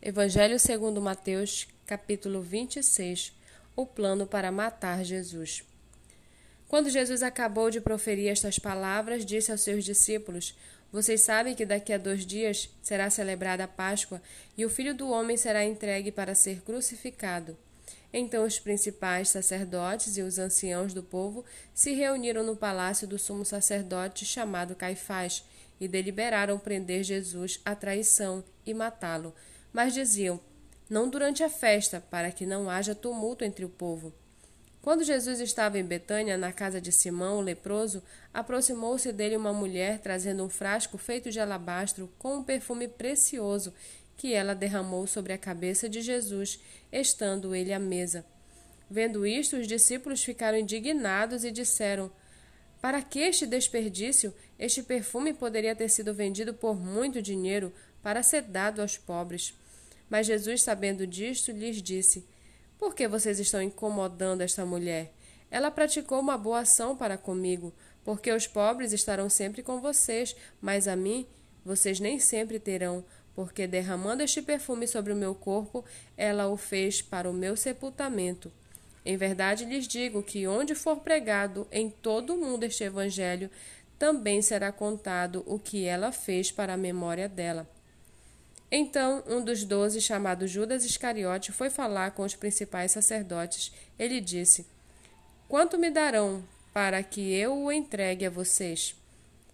Evangelho segundo Mateus, capítulo 26. O plano para matar Jesus. Quando Jesus acabou de proferir estas palavras, disse aos seus discípulos: Vocês sabem que daqui a dois dias será celebrada a Páscoa e o Filho do Homem será entregue para ser crucificado. Então os principais sacerdotes e os anciãos do povo se reuniram no palácio do sumo sacerdote chamado Caifás e deliberaram prender Jesus à traição e matá-lo mas diziam: Não durante a festa, para que não haja tumulto entre o povo. Quando Jesus estava em Betânia, na casa de Simão, o leproso, aproximou-se dele uma mulher trazendo um frasco feito de alabastro com um perfume precioso que ela derramou sobre a cabeça de Jesus, estando ele à mesa. Vendo isto, os discípulos ficaram indignados e disseram: Para que este desperdício? Este perfume poderia ter sido vendido por muito dinheiro para ser dado aos pobres. Mas Jesus, sabendo disto, lhes disse: Por que vocês estão incomodando esta mulher? Ela praticou uma boa ação para comigo, porque os pobres estarão sempre com vocês, mas a mim vocês nem sempre terão, porque derramando este perfume sobre o meu corpo, ela o fez para o meu sepultamento. Em verdade lhes digo que onde for pregado em todo o mundo este evangelho, também será contado o que ela fez para a memória dela. Então, um dos doze, chamado Judas Iscariote, foi falar com os principais sacerdotes. Ele disse: Quanto me darão para que eu o entregue a vocês?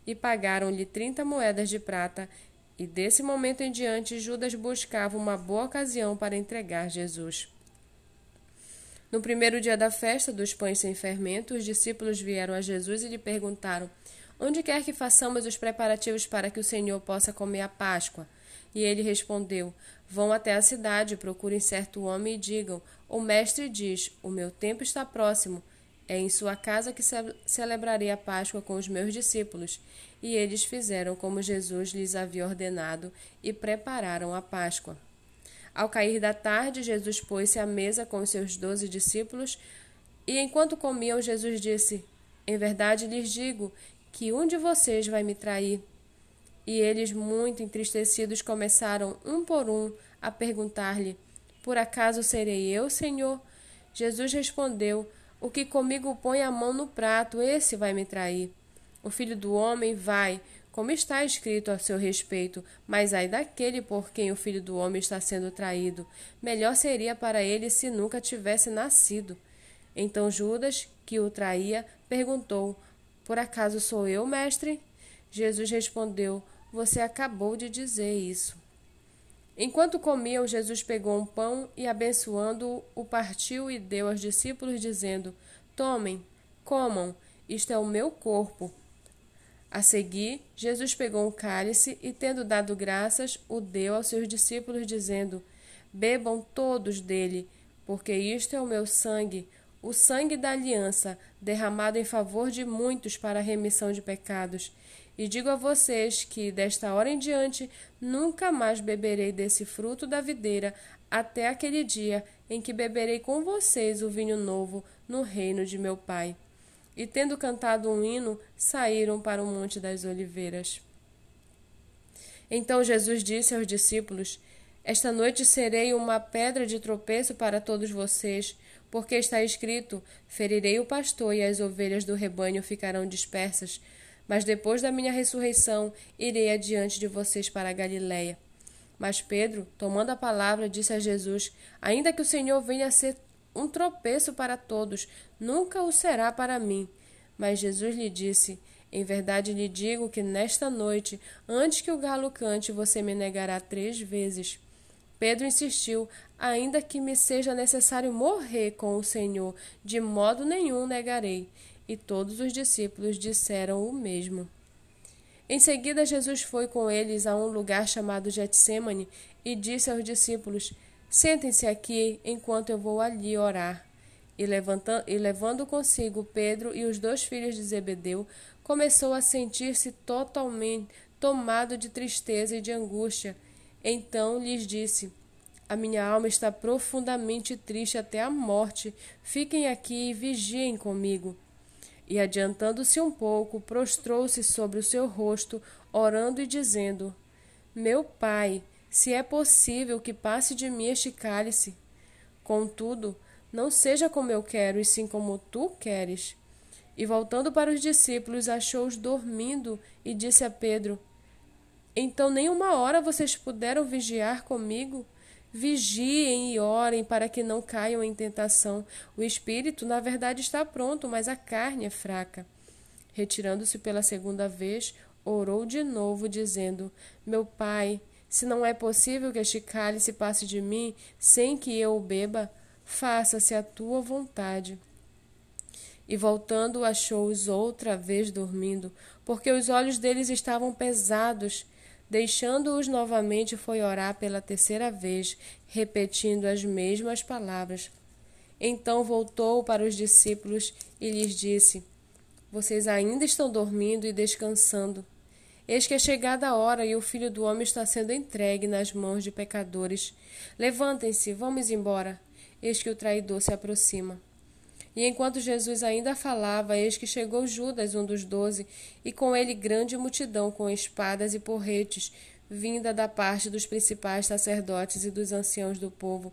E pagaram-lhe trinta moedas de prata. E desse momento em diante, Judas buscava uma boa ocasião para entregar Jesus. No primeiro dia da festa dos pães sem fermento, os discípulos vieram a Jesus e lhe perguntaram: Onde quer que façamos os preparativos para que o Senhor possa comer a Páscoa? E ele respondeu: Vão até a cidade, procurem certo homem e digam: O mestre diz: O meu tempo está próximo. É em sua casa que celebrarei a Páscoa com os meus discípulos. E eles fizeram como Jesus lhes havia ordenado e prepararam a Páscoa. Ao cair da tarde, Jesus pôs-se à mesa com os seus doze discípulos, e enquanto comiam, Jesus disse: Em verdade lhes digo que um de vocês vai me trair. E eles, muito entristecidos, começaram, um por um, a perguntar-lhe: Por acaso serei eu, Senhor? Jesus respondeu: O que comigo põe a mão no prato, esse vai me trair. O filho do homem vai, como está escrito a seu respeito, mas ai daquele por quem o filho do homem está sendo traído. Melhor seria para ele se nunca tivesse nascido. Então Judas, que o traía, perguntou: Por acaso sou eu, mestre? Jesus respondeu: você acabou de dizer isso. Enquanto comiam, Jesus pegou um pão e, abençoando-o, o partiu e deu aos discípulos, dizendo: Tomem, comam, isto é o meu corpo. A seguir, Jesus pegou um cálice e, tendo dado graças, o deu aos seus discípulos, dizendo: Bebam todos dele, porque isto é o meu sangue, o sangue da aliança, derramado em favor de muitos para a remissão de pecados. E digo a vocês que, desta hora em diante, nunca mais beberei desse fruto da videira, até aquele dia em que beberei com vocês o vinho novo no reino de meu Pai. E tendo cantado um hino, saíram para o Monte das Oliveiras. Então Jesus disse aos discípulos: Esta noite serei uma pedra de tropeço para todos vocês, porque está escrito: Ferirei o pastor e as ovelhas do rebanho ficarão dispersas. Mas depois da minha ressurreição, irei adiante de vocês para a Galiléia. Mas Pedro, tomando a palavra, disse a Jesus: Ainda que o Senhor venha a ser um tropeço para todos, nunca o será para mim. Mas Jesus lhe disse: Em verdade lhe digo que nesta noite, antes que o galo cante, você me negará três vezes. Pedro insistiu: Ainda que me seja necessário morrer com o Senhor, de modo nenhum negarei. E todos os discípulos disseram o mesmo. Em seguida, Jesus foi com eles a um lugar chamado Getsemane e disse aos discípulos: Sentem-se aqui enquanto eu vou ali orar. E, e levando consigo Pedro e os dois filhos de Zebedeu, começou a sentir-se totalmente tomado de tristeza e de angústia. Então lhes disse: A minha alma está profundamente triste até a morte. Fiquem aqui e vigiem comigo. E adiantando-se um pouco, prostrou-se sobre o seu rosto, orando e dizendo: Meu pai, se é possível que passe de mim este cálice. Contudo, não seja como eu quero, e sim como tu queres. E voltando para os discípulos, achou-os dormindo e disse a Pedro: Então nem uma hora vocês puderam vigiar comigo? Vigiem e orem para que não caiam em tentação. O espírito, na verdade, está pronto, mas a carne é fraca. Retirando-se pela segunda vez, orou de novo, dizendo: Meu pai, se não é possível que este cálice passe de mim sem que eu o beba, faça-se a tua vontade. E voltando, achou-os outra vez dormindo, porque os olhos deles estavam pesados Deixando-os novamente, foi orar pela terceira vez, repetindo as mesmas palavras. Então voltou para os discípulos e lhes disse: Vocês ainda estão dormindo e descansando. Eis que é chegada a hora e o filho do homem está sendo entregue nas mãos de pecadores. Levantem-se, vamos embora. Eis que o traidor se aproxima. E enquanto Jesus ainda falava, eis que chegou Judas, um dos doze, e com ele grande multidão com espadas e porretes, vinda da parte dos principais sacerdotes e dos anciãos do povo.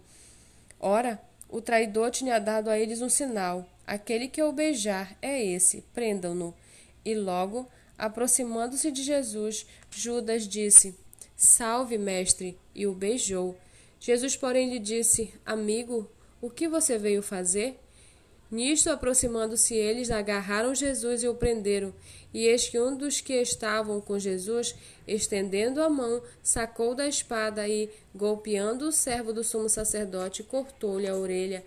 Ora, o traidor tinha dado a eles um sinal: aquele que o beijar é esse, prendam-no. E logo, aproximando-se de Jesus, Judas disse: Salve, mestre, e o beijou. Jesus, porém, lhe disse: Amigo, o que você veio fazer? Nisto, aproximando-se eles, agarraram Jesus e o prenderam. E eis que um dos que estavam com Jesus, estendendo a mão, sacou da espada e, golpeando o servo do sumo sacerdote, cortou-lhe a orelha.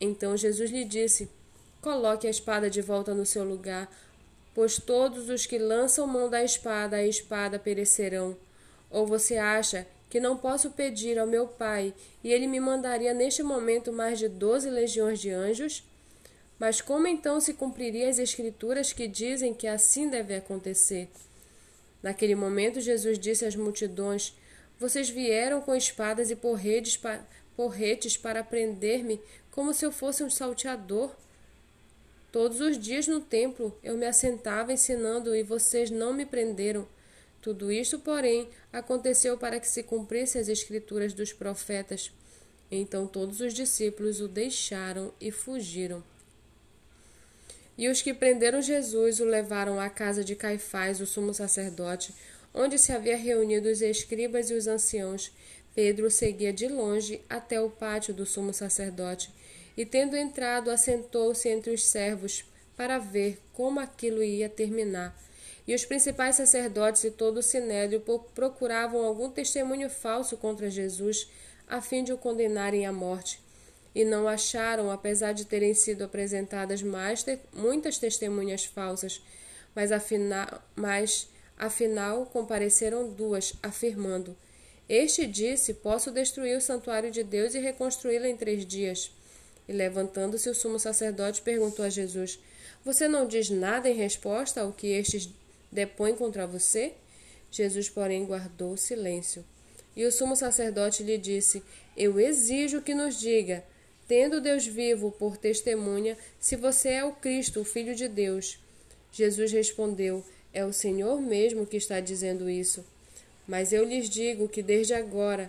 Então Jesus lhe disse: Coloque a espada de volta no seu lugar, pois todos os que lançam mão da espada, a espada perecerão. Ou você acha que não posso pedir ao meu Pai, e ele me mandaria neste momento mais de doze legiões de anjos? Mas como então se cumpririam as escrituras que dizem que assim deve acontecer? Naquele momento, Jesus disse às multidões: Vocês vieram com espadas e porretes, porretes para prender-me como se eu fosse um salteador. Todos os dias no templo eu me assentava ensinando e vocês não me prenderam. Tudo isto, porém, aconteceu para que se cumprisse as escrituras dos profetas. Então todos os discípulos o deixaram e fugiram. E os que prenderam Jesus o levaram à casa de Caifás, o sumo sacerdote, onde se havia reunido os escribas e os anciãos. Pedro seguia de longe até o pátio do sumo sacerdote, e tendo entrado, assentou-se entre os servos para ver como aquilo ia terminar. E os principais sacerdotes e todo o sinédrio procuravam algum testemunho falso contra Jesus, a fim de o condenarem à morte e não acharam, apesar de terem sido apresentadas mais te muitas testemunhas falsas, mas afinal, mas afinal compareceram duas, afirmando: Este disse: Posso destruir o santuário de Deus e reconstruí-lo em três dias. E levantando-se o sumo sacerdote perguntou a Jesus: Você não diz nada em resposta ao que estes depõem contra você? Jesus, porém, guardou silêncio. E o sumo sacerdote lhe disse: Eu exijo que nos diga tendo Deus vivo por testemunha, se você é o Cristo, o Filho de Deus. Jesus respondeu: É o Senhor mesmo que está dizendo isso. Mas eu lhes digo que desde agora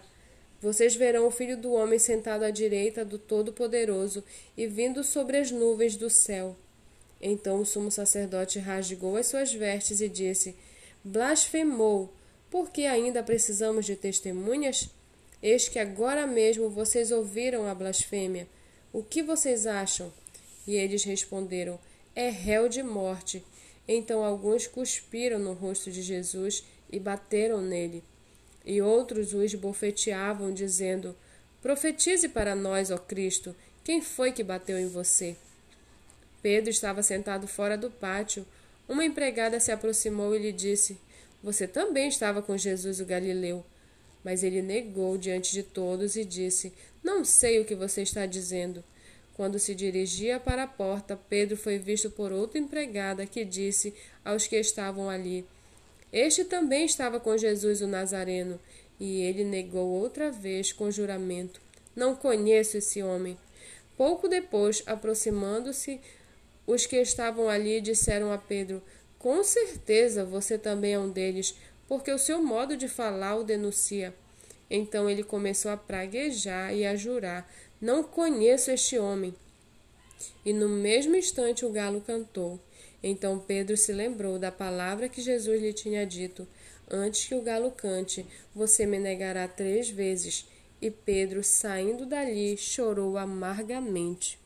vocês verão o Filho do Homem sentado à direita do Todo-Poderoso e vindo sobre as nuvens do céu. Então o sumo sacerdote rasgou as suas vestes e disse: Blasfemou! Por que ainda precisamos de testemunhas? Eis que agora mesmo vocês ouviram a blasfêmia. O que vocês acham? E eles responderam: É réu de morte. Então alguns cuspiram no rosto de Jesus e bateram nele. E outros o esbofeteavam, dizendo: Profetize para nós, ó Cristo, quem foi que bateu em você? Pedro estava sentado fora do pátio. Uma empregada se aproximou e lhe disse: Você também estava com Jesus o Galileu. Mas ele negou diante de todos e disse: Não sei o que você está dizendo. Quando se dirigia para a porta, Pedro foi visto por outra empregada que disse aos que estavam ali: Este também estava com Jesus o Nazareno. E ele negou outra vez com juramento: Não conheço esse homem. Pouco depois, aproximando-se, os que estavam ali disseram a Pedro: Com certeza você também é um deles, porque o seu modo de falar o denuncia. Então ele começou a praguejar e a jurar: Não conheço este homem. E no mesmo instante o galo cantou. Então Pedro se lembrou da palavra que Jesus lhe tinha dito: Antes que o galo cante, você me negará três vezes. E Pedro, saindo dali, chorou amargamente.